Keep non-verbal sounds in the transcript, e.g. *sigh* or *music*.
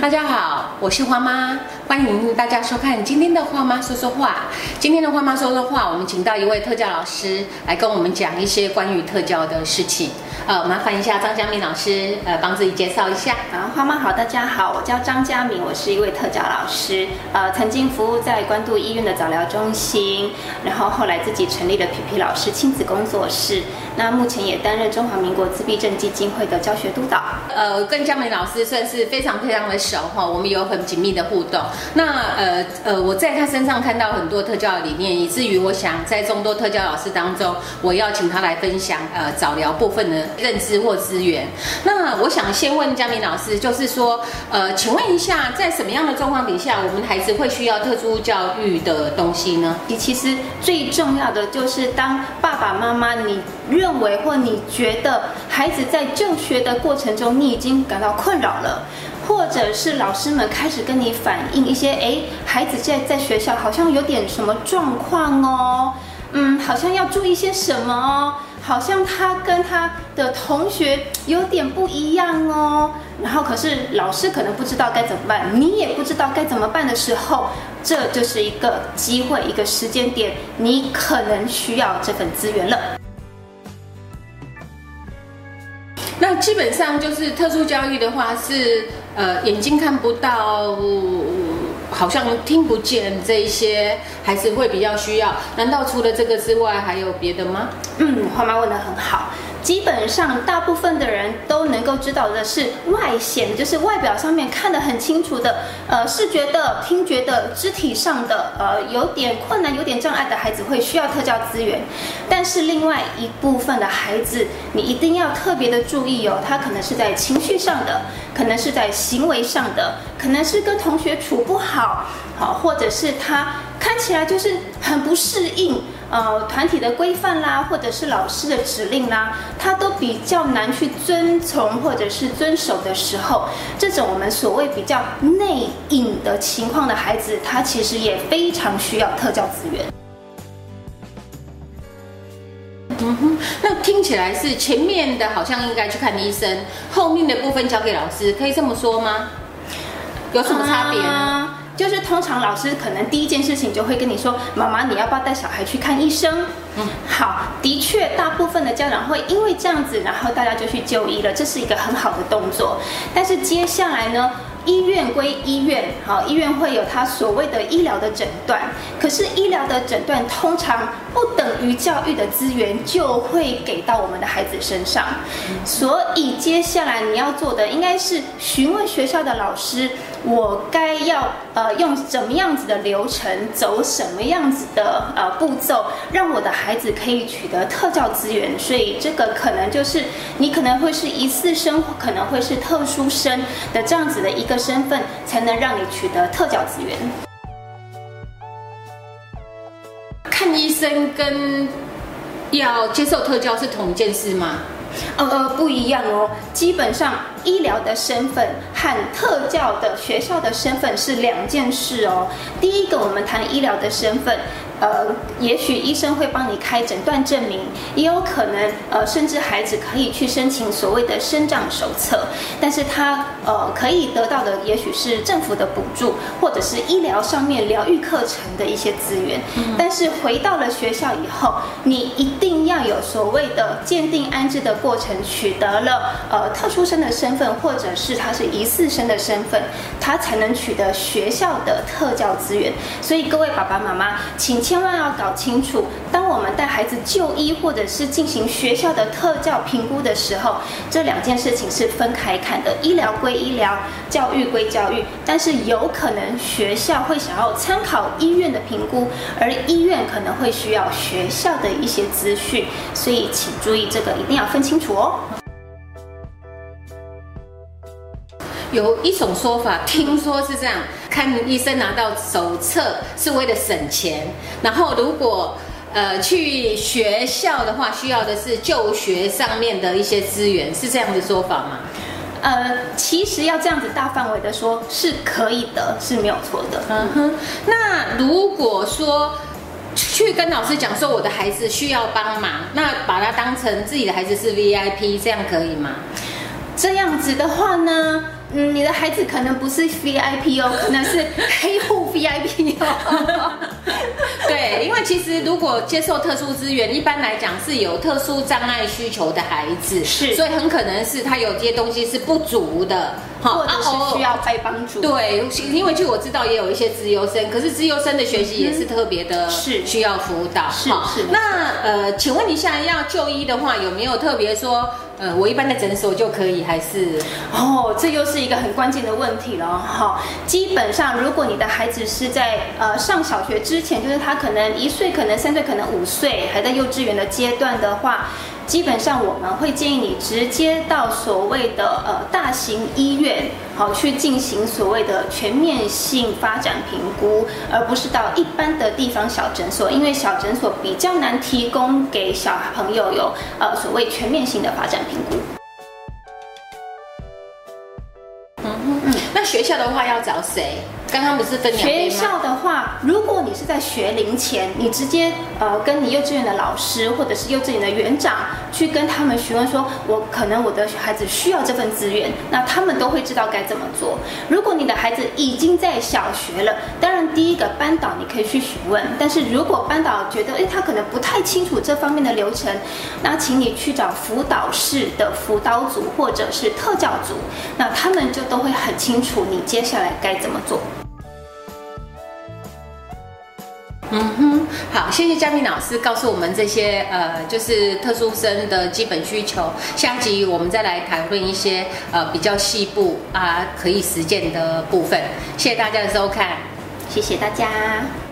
大家好，我是花妈，欢迎大家收看今天的花妈说说话。今天的花妈说说话，我们请到一位特教老师来跟我们讲一些关于特教的事情。呃，麻烦一下张佳敏老师，呃，帮自己介绍一下。啊，花妈好，大家好，我叫张佳敏，我是一位特教老师，呃，曾经服务在关渡医院的早疗中心，然后后来自己成立了皮皮老师亲子工作室，那目前也担任中华民国自闭症基金会的教学督导。呃，跟佳敏老师算是非常非常的熟哈，我们有很紧密的互动。那呃呃，我在他身上看到很多特教的理念，以至于我想在众多特教老师当中，我要请他来分享呃早疗部分的认知或资源。那我想先问嘉明老师，就是说，呃，请问一下，在什么样的状况底下，我们孩子会需要特殊教育的东西呢？你其实最重要的就是当爸爸妈妈，你认为或你觉得孩子在就学的过程中，你已经感到困扰了。或者是老师们开始跟你反映一些，哎，孩子在在学校好像有点什么状况哦，嗯，好像要注意些什么哦，好像他跟他的同学有点不一样哦，然后可是老师可能不知道该怎么办，你也不知道该怎么办的时候，这就是一个机会，一个时间点，你可能需要这份资源了。那基本上就是特殊教育的话是。呃，眼睛看不到，好像听不见，这一些还是会比较需要。难道除了这个之外，还有别的吗？嗯，花妈问的很好。基本上，大部分的人都能够知道的是外显，就是外表上面看得很清楚的，呃，视觉的、听觉的、肢体上的，呃，有点困难、有点障碍的孩子会需要特教资源。但是另外一部分的孩子，你一定要特别的注意哦，他可能是在情绪上的，可能是在行为上的，可能是跟同学处不好，好，或者是他看起来就是很不适应。呃，团体的规范啦，或者是老师的指令啦，他都比较难去遵从或者是遵守的时候，这种我们所谓比较内隐的情况的孩子，他其实也非常需要特教资源。嗯哼，那听起来是前面的好像应该去看医生，后面的部分交给老师，可以这么说吗？有什么差别呢？就是通常老师可能第一件事情就会跟你说：“妈妈，你要不要带小孩去看医生？”嗯，好，的确，大部分的家长会因为这样子，然后大家就去就医了，这是一个很好的动作。但是接下来呢？医院归医院，好，医院会有他所谓的医疗的诊断。可是医疗的诊断通常不等于教育的资源就会给到我们的孩子身上。所以接下来你要做的应该是询问学校的老师，我该要呃用怎么样子的流程，走什么样子的呃步骤，让我的孩子可以取得特教资源。所以这个可能就是你可能会是一次生，可能会是特殊生的这样子的一个。身份才能让你取得特教资源。看医生跟要接受特教是同一件事吗？呃呃，不一样哦。基本上，医疗的身份和特教的学校的身份是两件事哦。第一个，我们谈医疗的身份。呃，也许医生会帮你开诊断证明，也有可能，呃，甚至孩子可以去申请所谓的生长手册，但是他呃可以得到的，也许是政府的补助，或者是医疗上面疗愈课程的一些资源。但是回到了学校以后，你一定要有所谓的鉴定安置的过程，取得了呃特殊生的身身份，或者是他是疑似生的身份，他才能取得学校的特教资源。所以各位爸爸妈妈，请。千万要搞清楚，当我们带孩子就医或者是进行学校的特教评估的时候，这两件事情是分开看的。医疗归医疗，教育归教育，但是有可能学校会想要参考医院的评估，而医院可能会需要学校的一些资讯，所以请注意这个一定要分清楚哦。有一种说法，听说是这样：看医生拿到手册是为了省钱，然后如果呃去学校的话，需要的是就学上面的一些资源，是这样的说法吗？呃，其实要这样子大范围的说，是可以的，是没有错的。嗯哼。那如果说去跟老师讲说我的孩子需要帮忙，那把他当成自己的孩子是 VIP，这样可以吗？这样子的话呢？嗯，你的孩子可能不是 VIP 哦，可能是 *laughs* 黑户 VIP 哦。*laughs* 对，因为其实如果接受特殊资源，一般来讲是有特殊障碍需求的孩子，是所以很可能是他有些东西是不足的，或者是需要被帮助。对，因为据我知道也有一些资优生，可是资优生的学习也是特别的，是需要辅导。是是。那呃，请问一下，要就医的话，有没有特别说？呃，我一般的诊所就可以，还是哦，这又是一个很关键的问题了哈。基本上，如果你的孩子是在呃上小学之前，就是他可能一岁，可能三岁，可能五岁，还在幼稚园的阶段的话。基本上我们会建议你直接到所谓的呃大型医院，好去进行所谓的全面性发展评估，而不是到一般的地方小诊所，因为小诊所比较难提供给小朋友有呃所谓全面性的发展评估。嗯嗯，那学校的话要找谁？刚刚不是分学校的话，如果你是在学龄前，你直接呃跟你幼稚园的老师或者是幼稚园的园长去跟他们询问说，我可能我的孩子需要这份资源，那他们都会知道该怎么做。如果你的孩子已经在小学了，当然第一个班导你可以去询问，但是如果班导觉得哎他可能不太清楚这方面的流程，那请你去找辅导室的辅导组或者是特教组，那他们就都会很清楚你接下来该怎么做。嗯哼，好，谢谢嘉宾老师告诉我们这些呃，就是特殊生的基本需求。下集我们再来谈论一些呃比较细部啊可以实践的部分。谢谢大家的收看，谢谢大家。